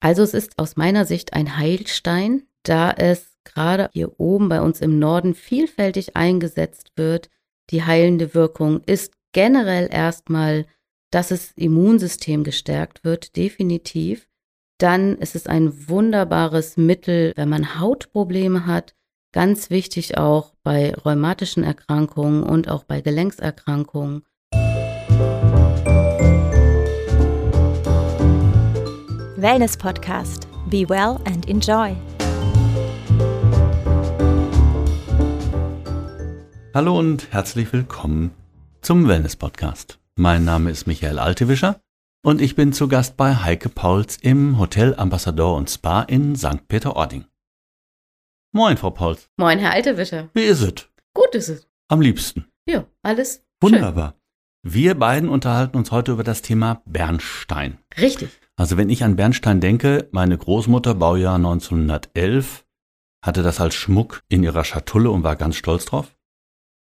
Also es ist aus meiner Sicht ein Heilstein, da es gerade hier oben bei uns im Norden vielfältig eingesetzt wird. Die heilende Wirkung ist generell erstmal, dass das Immunsystem gestärkt wird, definitiv. Dann ist es ein wunderbares Mittel, wenn man Hautprobleme hat. Ganz wichtig auch bei rheumatischen Erkrankungen und auch bei Gelenkserkrankungen. Wellness Podcast. Be well and enjoy. Hallo und herzlich willkommen zum Wellness Podcast. Mein Name ist Michael Altewischer und ich bin zu Gast bei Heike Pauls im Hotel Ambassador und Spa in St. Peter-Ording. Moin, Frau Pauls. Moin, Herr Altewischer. Wie ist es? Gut ist es. Am liebsten. Ja, alles Wunderbar. Wir beiden unterhalten uns heute über das Thema Bernstein. Richtig. Also wenn ich an Bernstein denke, meine Großmutter, Baujahr 1911, hatte das als Schmuck in ihrer Schatulle und war ganz stolz drauf.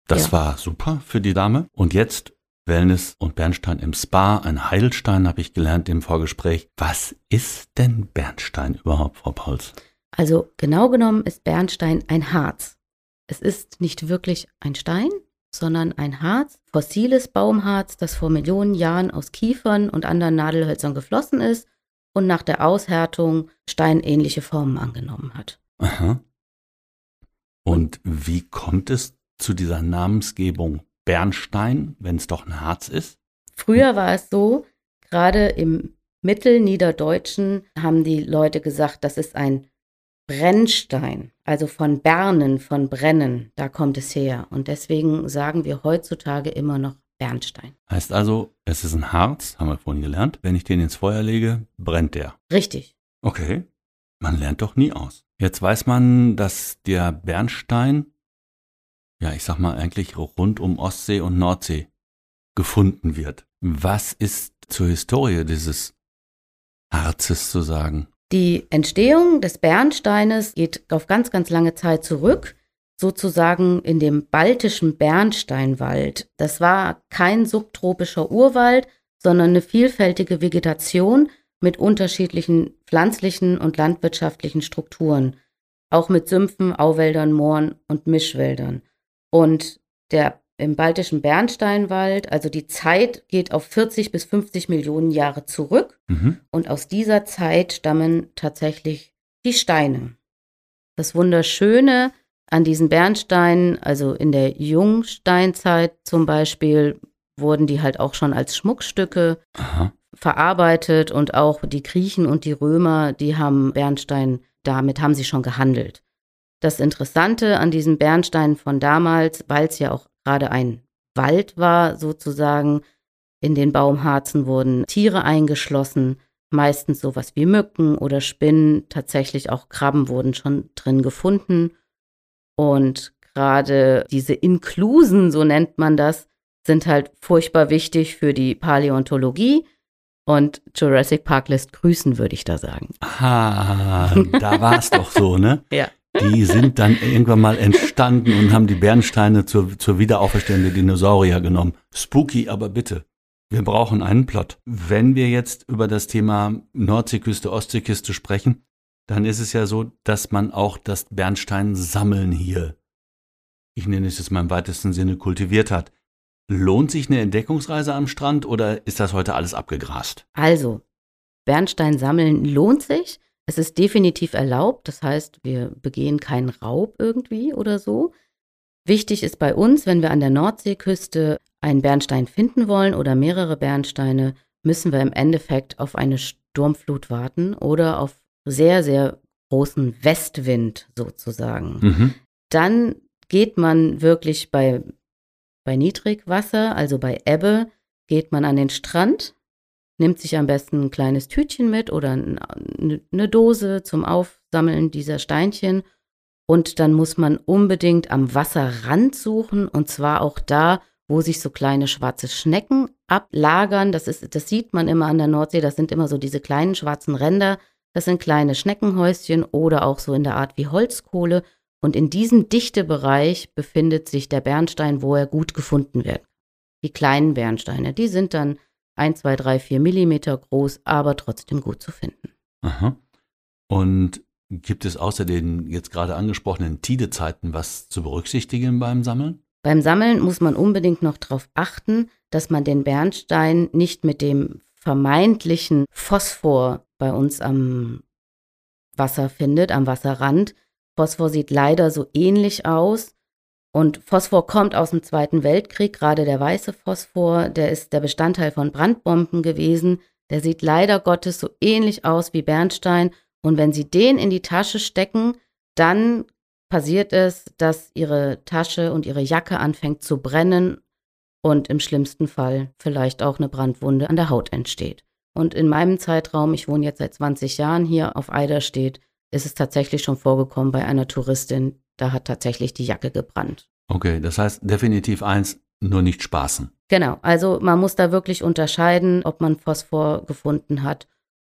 Das Ja. war super für die Dame. Und jetzt Wellness und Bernstein im Spa, ein Heilstein habe ich gelernt im Vorgespräch. Was ist denn Bernstein überhaupt, Frau Pauls? Also genau genommen ist Bernstein ein Harz. Es ist nicht wirklich ein Stein, sondern ein Harz, fossiles Baumharz, das vor Millionen Jahren aus Kiefern und anderen Nadelhölzern geflossen ist und nach der Aushärtung steinähnliche Formen angenommen hat. Aha. Und wie kommt es zu dieser Namensgebung Bernstein, wenn es doch ein Harz ist? Früher war es so, gerade im Mittelniederdeutschen haben die Leute gesagt, das ist ein Brennstein, also von Bernen, von Brennen, da kommt es her. Und deswegen sagen wir heutzutage immer noch Bernstein. Heißt also, es ist ein Harz, haben wir vorhin gelernt. Wenn ich den ins Feuer lege, brennt der. Richtig. Okay. Man lernt doch nie aus. Jetzt weiß man, dass der Bernstein, ja, ich sag mal eigentlich rund um Ostsee und Nordsee gefunden wird. Was ist zur Historie dieses Harzes zu sagen? Die Entstehung des Bernsteines geht auf ganz, ganz lange Zeit zurück, sozusagen in dem baltischen Bernsteinwald. Das war kein subtropischer Urwald, sondern eine vielfältige Vegetation mit unterschiedlichen pflanzlichen und landwirtschaftlichen Strukturen, auch mit Sümpfen, Auwäldern, Mooren und Mischwäldern. Und der im baltischen Bernsteinwald, also die Zeit geht auf 40 bis 50 Millionen Jahre zurück. Mhm. Und aus dieser Zeit stammen tatsächlich die Steine. Das Wunderschöne an diesen Bernsteinen, also in der Jungsteinzeit zum Beispiel, wurden die halt auch schon als Schmuckstücke Aha. verarbeitet und auch die Griechen und die Römer, die haben Bernstein, damit haben sie schon gehandelt. Das Interessante an diesen Bernsteinen von damals, weil es ja auch gerade ein Wald war sozusagen, in den Baumharzen wurden Tiere eingeschlossen, meistens sowas wie Mücken oder Spinnen, tatsächlich auch Krabben wurden schon drin gefunden. Und gerade diese Inklusen, so nennt man das, sind halt furchtbar wichtig für die Paläontologie. Und Jurassic Park lässt grüßen, würde ich da sagen. Ah, da war es doch so, ne? Ja. Die sind dann irgendwann mal entstanden und haben die Bernsteine zur, zur Wiederauferstehung der Dinosaurier genommen. Spooky, aber bitte. Wir brauchen einen Plot. Wenn wir jetzt über das Thema Nordseeküste, Ostseeküste sprechen, dann ist es ja so, dass man auch das Bernsteinsammeln hier, ich nenne es jetzt mal im weitesten Sinne, kultiviert hat. Lohnt sich eine Entdeckungsreise am Strand oder ist das heute alles abgegrast? Also, Bernstein sammeln lohnt sich. Es ist definitiv erlaubt. Das heißt, wir begehen keinen Raub irgendwie oder so. Wichtig ist bei uns, wenn wir an der Nordseeküste einen Bernstein finden wollen oder mehrere Bernsteine, müssen wir im Endeffekt auf eine Sturmflut warten oder auf sehr, sehr großen Westwind sozusagen. Mhm. Dann geht man wirklich bei, bei Niedrigwasser, also bei Ebbe, geht man an den Strand, nimmt sich am besten ein kleines Tütchen mit oder ein- eine Dose zum Aufsammeln dieser Steinchen. Und dann muss man unbedingt am Wasserrand suchen und zwar auch da, wo sich so kleine schwarze Schnecken ablagern. Das, ist, das sieht man immer an der Nordsee. Das sind immer so diese kleinen schwarzen Ränder. Das sind kleine Schneckenhäuschen oder auch so in der Art wie Holzkohle. Und in diesem Dichtebereich befindet sich der Bernstein, wo er gut gefunden wird. Die kleinen Bernsteine, die sind dann 1, 2, 3, 4 Millimeter groß, aber trotzdem gut zu finden. Aha. Und gibt es außer den jetzt gerade angesprochenen Tidezeiten was zu berücksichtigen beim Sammeln? Beim Sammeln muss man unbedingt noch darauf achten, dass man den Bernstein nicht mit dem vermeintlichen Phosphor bei uns am Wasser findet, am Wasserrand. Phosphor sieht leider so ähnlich aus. Und Phosphor kommt aus dem Zweiten Weltkrieg, gerade der weiße Phosphor, der ist der Bestandteil von Brandbomben gewesen. Der sieht leider Gottes so ähnlich aus wie Bernstein. Und wenn Sie den in die Tasche stecken, dann passiert es, dass Ihre Tasche und Ihre Jacke anfängt zu brennen und im schlimmsten Fall vielleicht auch eine Brandwunde an der Haut entsteht. Und in meinem Zeitraum, ich wohne jetzt seit 20 Jahren hier auf Eiderstedt, ist es tatsächlich schon vorgekommen bei einer Touristin, da hat tatsächlich die Jacke gebrannt. Okay, das heißt definitiv eins, nur nicht spaßen. Genau, also man muss da wirklich unterscheiden, ob man Phosphor gefunden hat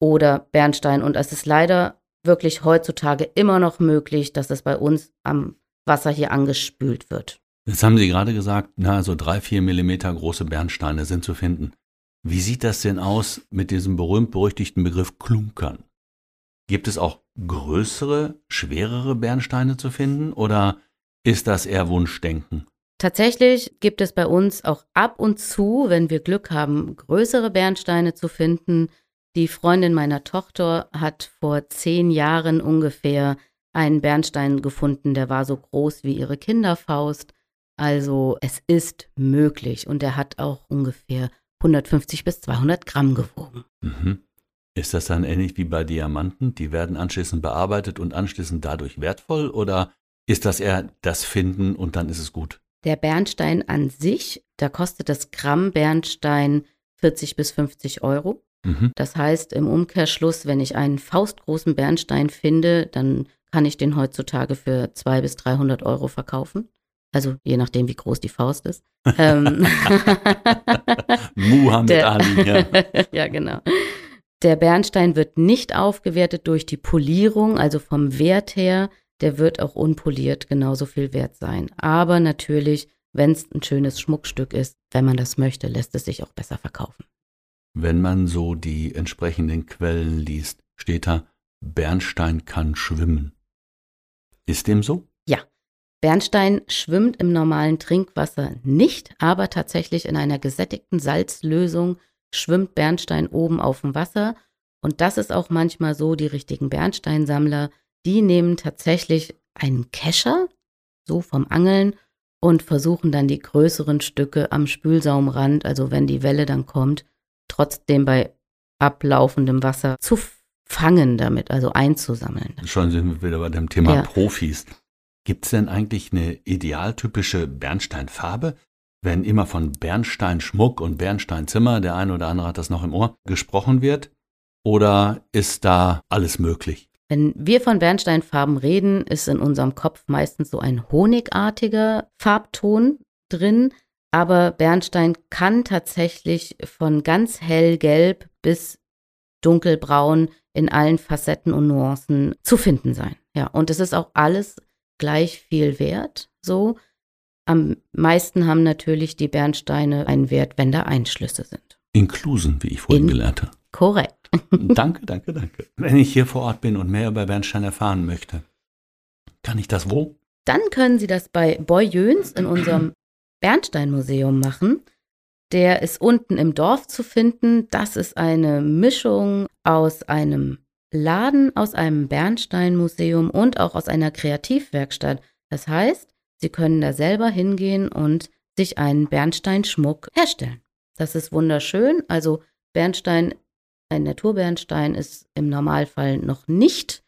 oder Bernstein. Und es ist leider wirklich heutzutage immer noch möglich, dass es bei uns am Wasser hier angespült wird. Jetzt haben Sie gerade gesagt, na, so drei, vier Millimeter große Bernsteine sind zu finden. Wie sieht das denn aus mit diesem berühmt-berüchtigten Begriff Klunkern? Gibt es auch größere, schwerere Bernsteine zu finden oder ist das eher Wunschdenken? Tatsächlich gibt es bei uns auch ab und zu, wenn wir Glück haben, größere Bernsteine zu finden. Die Freundin meiner Tochter hat vor zehn Jahren ungefähr einen Bernstein gefunden, der war so groß wie ihre Kinderfaust. Also es ist möglich und er hat auch ungefähr 150 bis 200 Gramm gewogen. Mhm. Ist das dann ähnlich wie bei Diamanten? Die werden anschließend bearbeitet und anschließend dadurch wertvoll oder ist das eher das Finden und dann ist es gut? Der Bernstein an sich, da kostet das Gramm Bernstein 40 bis 50 Euro. Mhm. Das heißt, im Umkehrschluss, wenn ich einen faustgroßen Bernstein finde, dann kann ich den heutzutage für 200 bis 300 Euro verkaufen. Also je nachdem, wie groß die Faust ist. ähm, Muhammad Der- Ali, ja. ja, genau. Der Bernstein wird nicht aufgewertet durch die Polierung, also vom Wert her, der wird auch unpoliert genauso viel wert sein. Aber natürlich, wenn es ein schönes Schmuckstück ist, wenn man das möchte, lässt es sich auch besser verkaufen. Wenn man so die entsprechenden Quellen liest, steht da, Bernstein kann schwimmen. Ist dem so? Bernstein schwimmt im normalen Trinkwasser nicht, aber tatsächlich in einer gesättigten Salzlösung schwimmt Bernstein oben auf dem Wasser. Und das ist auch manchmal so, die richtigen Bernsteinsammler, die nehmen tatsächlich einen Kescher, so vom Angeln, und versuchen dann die größeren Stücke am Spülsaumrand, also wenn die Welle dann kommt, trotzdem bei ablaufendem Wasser zu fangen damit, also einzusammeln. Schon sind wir wieder bei dem Thema Ja. Profis. Gibt es denn eigentlich eine idealtypische Bernsteinfarbe? Wenn immer von Bernsteinschmuck und Bernsteinzimmer, der eine oder andere hat das noch im Ohr, gesprochen wird? Oder ist da alles möglich? Wenn wir von Bernsteinfarben reden, ist in unserem Kopf meistens so ein honigartiger Farbton drin. Aber Bernstein kann tatsächlich von ganz hellgelb bis dunkelbraun in allen Facetten und Nuancen zu finden sein. Ja, und es ist auch alles gleich viel wert. So. Am meisten haben natürlich die Bernsteine einen Wert, wenn da Einschlüsse sind. Inklusen, wie ich vorhin In- gelernt habe. Korrekt. danke, danke, danke. Wenn ich hier vor Ort bin und mehr über Bernstein erfahren möchte, kann ich das wo? Dann können Sie das bei Boy Jöns in unserem Bernsteinmuseum machen. Der ist unten im Dorf zu finden. Das ist eine Mischung aus einem Laden, aus einem Bernsteinmuseum und auch aus einer Kreativwerkstatt. Das heißt, Sie können da selber hingehen und sich einen Bernsteinschmuck herstellen. Das ist wunderschön. Also Bernstein, ein Naturbernstein ist im Normalfall noch nicht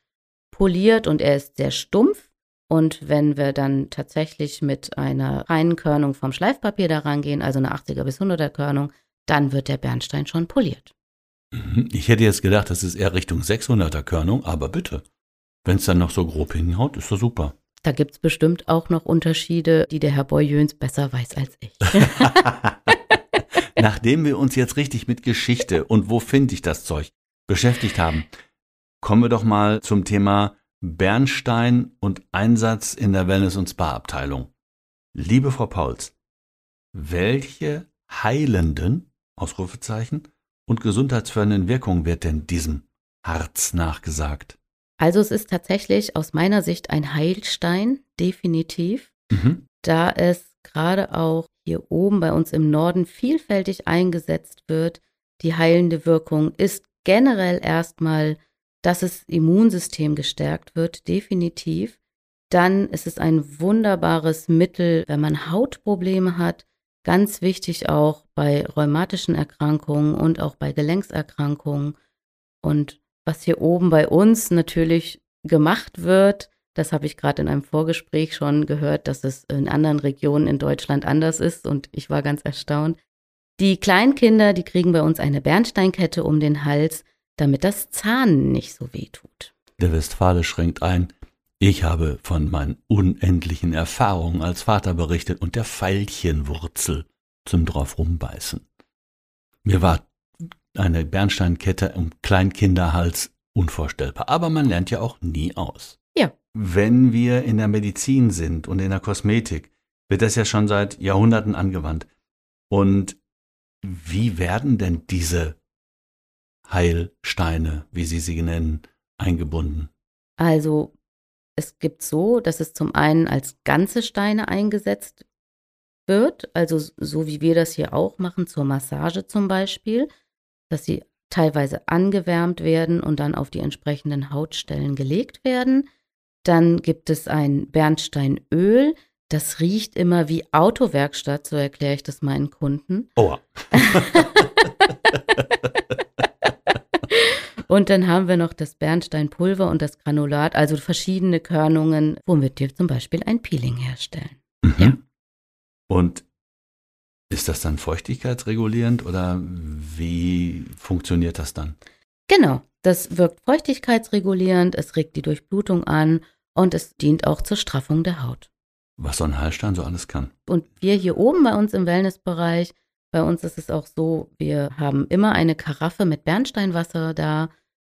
poliert und er ist sehr stumpf. Und wenn wir dann tatsächlich mit einer reinen Körnung vom Schleifpapier da rangehen, also eine 80er bis 100er Körnung, dann wird der Bernstein schon poliert. Mhm. Ich hätte jetzt gedacht, das ist eher Richtung 600er Körnung, aber bitte. Wenn es dann noch so grob hinhaut, ist doch super. Da gibt es bestimmt auch noch Unterschiede, die der Herr Boyjöns besser weiß als ich. Nachdem wir uns jetzt richtig mit Geschichte und wo finde ich das Zeug beschäftigt haben, kommen wir doch mal zum Thema Bernstein und Einsatz in der Wellness- und Spa-Abteilung. Liebe Frau Pauls, welche heilenden, Ausrufezeichen, und gesundheitsfördernden Wirkungen wird denn diesem Harz nachgesagt. Also es ist tatsächlich aus meiner Sicht ein Heilstein, definitiv, Mhm. da es gerade auch hier oben bei uns im Norden vielfältig eingesetzt wird. Die heilende Wirkung ist generell erstmal, dass das Immunsystem gestärkt wird, definitiv. Dann ist es ein wunderbares Mittel, wenn man Hautprobleme hat. Ganz wichtig auch bei rheumatischen Erkrankungen und auch bei Gelenkserkrankungen. Und was hier oben bei uns natürlich gemacht wird, das habe ich gerade in einem Vorgespräch schon gehört, dass es in anderen Regionen in Deutschland anders ist und ich war ganz erstaunt. Die Kleinkinder, die kriegen bei uns eine Bernsteinkette um den Hals, damit das Zahn nicht so weh tut. Der Westfale schränkt ein. Ich habe von meinen unendlichen Erfahrungen als Vater berichtet und der Veilchenwurzel zum drauf rumbeißen. Mir war eine Bernsteinkette um Kleinkinderhals unvorstellbar, aber man lernt ja auch nie aus. Ja. Wenn wir in der Medizin sind und in der Kosmetik, wird das ja schon seit Jahrhunderten angewandt. Und wie werden denn diese Heilsteine, wie Sie sie nennen, eingebunden? Also es gibt so, dass es zum einen als ganze Steine eingesetzt wird, also so wie wir das hier auch machen, zur Massage zum Beispiel, dass sie teilweise angewärmt werden und dann auf die entsprechenden Hautstellen gelegt werden. Dann gibt es ein Bernsteinöl, das riecht immer wie Autowerkstatt, so erkläre ich das meinen Kunden. Oh, Und dann haben wir noch das Bernsteinpulver und das Granulat, also verschiedene Körnungen, womit wir zum Beispiel ein Peeling herstellen. Mhm. Ja. Und ist das dann feuchtigkeitsregulierend oder wie funktioniert das dann? Genau, das wirkt feuchtigkeitsregulierend, es regt die Durchblutung an und es dient auch zur Straffung der Haut. Was so ein Heilstein so alles kann. Und wir hier oben bei uns im Wellnessbereich, bei uns ist es auch so, wir haben immer eine Karaffe mit Bernsteinwasser da.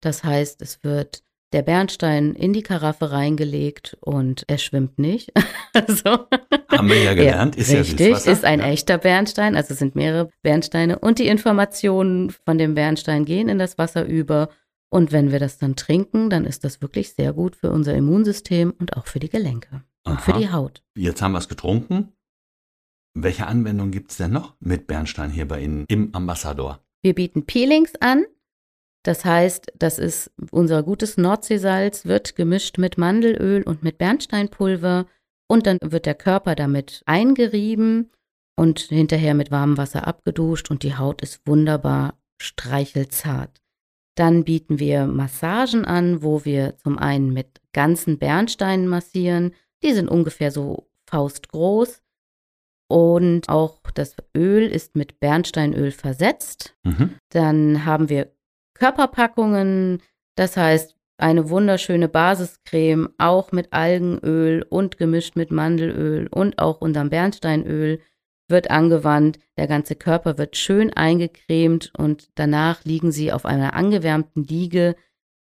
Das heißt, es wird der Bernstein in die Karaffe reingelegt und er schwimmt nicht. also, Haben wir ja gelernt, ist ja richtig, Süßwasser. ist ein ja. echter Bernstein, also es sind mehrere Bernsteine und die Informationen von dem Bernstein gehen in das Wasser über und wenn wir das dann trinken, dann ist das wirklich sehr gut für unser Immunsystem und auch für die Gelenke und für Aha. die Haut. Jetzt haben wir es getrunken. Welche Anwendung gibt es denn noch mit Bernstein hier bei Ihnen im Ambassador? Wir bieten Peelings an. Das heißt, das ist unser gutes Nordseesalz, wird gemischt mit Mandelöl und mit Bernsteinpulver und dann wird der Körper damit eingerieben und hinterher mit warmem Wasser abgeduscht und die Haut ist wunderbar streichelzart. Dann bieten wir Massagen an, wo wir zum einen mit ganzen Bernsteinen massieren. Die sind ungefähr so faustgroß. Und auch das Öl ist mit Bernsteinöl versetzt. Mhm. Dann haben wir Körperpackungen, das heißt eine wunderschöne Basiscreme, auch mit Algenöl und gemischt mit Mandelöl und auch unserem Bernsteinöl wird angewandt. Der ganze Körper wird schön eingecremt und danach liegen sie auf einer angewärmten Liege.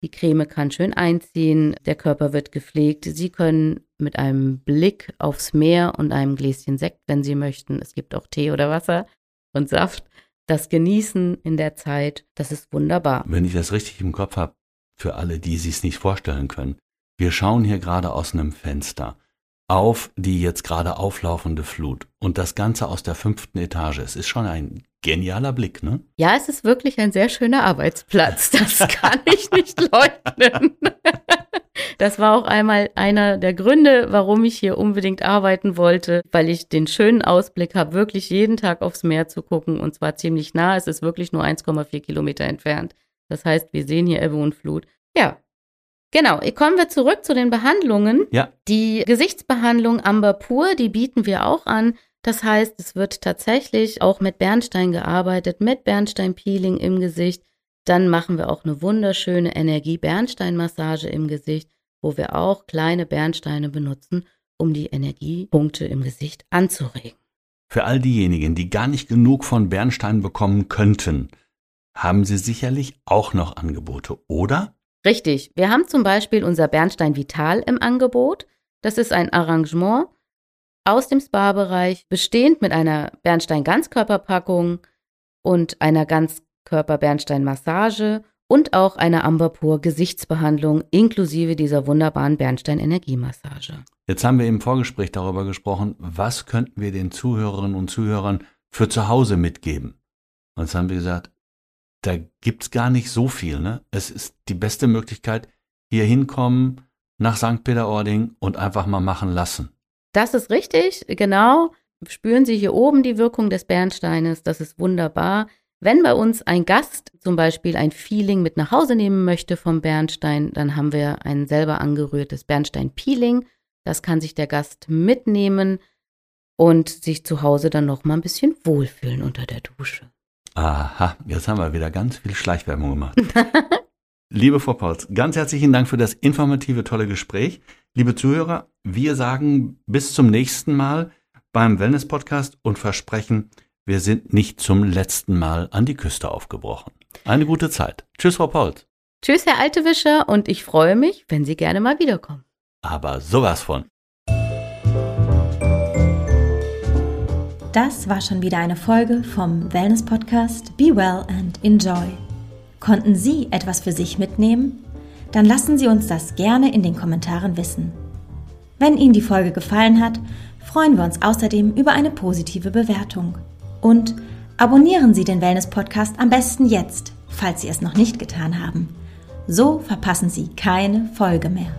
Die Creme kann schön einziehen, der Körper wird gepflegt. Sie können mit einem Blick aufs Meer und einem Gläschen Sekt, wenn Sie möchten, es gibt auch Tee oder Wasser und Saft, das genießen in der Zeit. Das ist wunderbar. Wenn ich das richtig im Kopf habe, für alle, die sich nicht vorstellen können. Wir schauen hier gerade aus einem Fenster auf die jetzt gerade auflaufende Flut und das Ganze aus der fünften Etage. Es ist schon ein genialer Blick, ne? Ja, es ist wirklich ein sehr schöner Arbeitsplatz. Das kann ich nicht leugnen. Das war auch einmal einer der Gründe, warum ich hier unbedingt arbeiten wollte, weil ich den schönen Ausblick habe, wirklich jeden Tag aufs Meer zu gucken und zwar ziemlich nah. Es ist wirklich nur 1,4 Kilometer entfernt. Das heißt, wir sehen hier Ebbe und Flut. Ja, genau. Kommen wir zurück zu den Behandlungen. Ja. Die Gesichtsbehandlung Amber Pur, die bieten wir auch an. Das heißt, es wird tatsächlich auch mit Bernstein gearbeitet, mit Bernsteinpeeling im Gesicht. Dann machen wir auch eine wunderschöne Energie-Bernstein-Massage im Gesicht, wo wir auch kleine Bernsteine benutzen, um die Energiepunkte im Gesicht anzuregen. Für all diejenigen, die gar nicht genug von Bernstein bekommen könnten, haben Sie sicherlich auch noch Angebote, oder? Richtig. Wir haben zum Beispiel unser Bernstein Vital im Angebot. Das ist ein Arrangement aus dem Spa-Bereich, bestehend mit einer Bernstein-Ganzkörperpackung und einer Ganzkörper-Bernstein-Massage und auch eine Amberpur Gesichtsbehandlung inklusive dieser wunderbaren Bernstein Energiemassage. Jetzt haben wir im Vorgespräch darüber gesprochen, was könnten wir den Zuhörerinnen und Zuhörern für zu Hause mitgeben. Und jetzt haben wir gesagt, da gibt's gar nicht so viel. Ne? Es ist die beste Möglichkeit, hier hinkommen nach St. Peter-Ording und einfach mal machen lassen. Das ist richtig, genau. Spüren Sie hier oben die Wirkung des Bernsteines, das ist wunderbar. Wenn bei uns ein Gast zum Beispiel ein Feeling mit nach Hause nehmen möchte vom Bernstein, dann haben wir ein selber angerührtes Bernstein-Peeling. Das kann sich der Gast mitnehmen und sich zu Hause dann noch mal ein bisschen wohlfühlen unter der Dusche. Aha, jetzt haben wir wieder ganz viel Schleichwerbung gemacht. Liebe Frau Pauls, ganz herzlichen Dank für das informative, tolle Gespräch. Liebe Zuhörer, wir sagen bis zum nächsten Mal beim Wellness Podcast und versprechen, wir sind nicht zum letzten Mal an die Küste aufgebrochen. Eine gute Zeit. Tschüss, Frau Pauls. Tschüss, Herr Altewischer, und ich freue mich, wenn Sie gerne mal wiederkommen. Aber sowas von. Das war schon wieder eine Folge vom Wellness Podcast Be Well and Enjoy. Konnten Sie etwas für sich mitnehmen? Dann lassen Sie uns das gerne in den Kommentaren wissen. Wenn Ihnen die Folge gefallen hat, freuen wir uns außerdem über eine positive Bewertung. Und abonnieren Sie den Wellness Podcast am besten jetzt, falls Sie es noch nicht getan haben. So verpassen Sie keine Folge mehr.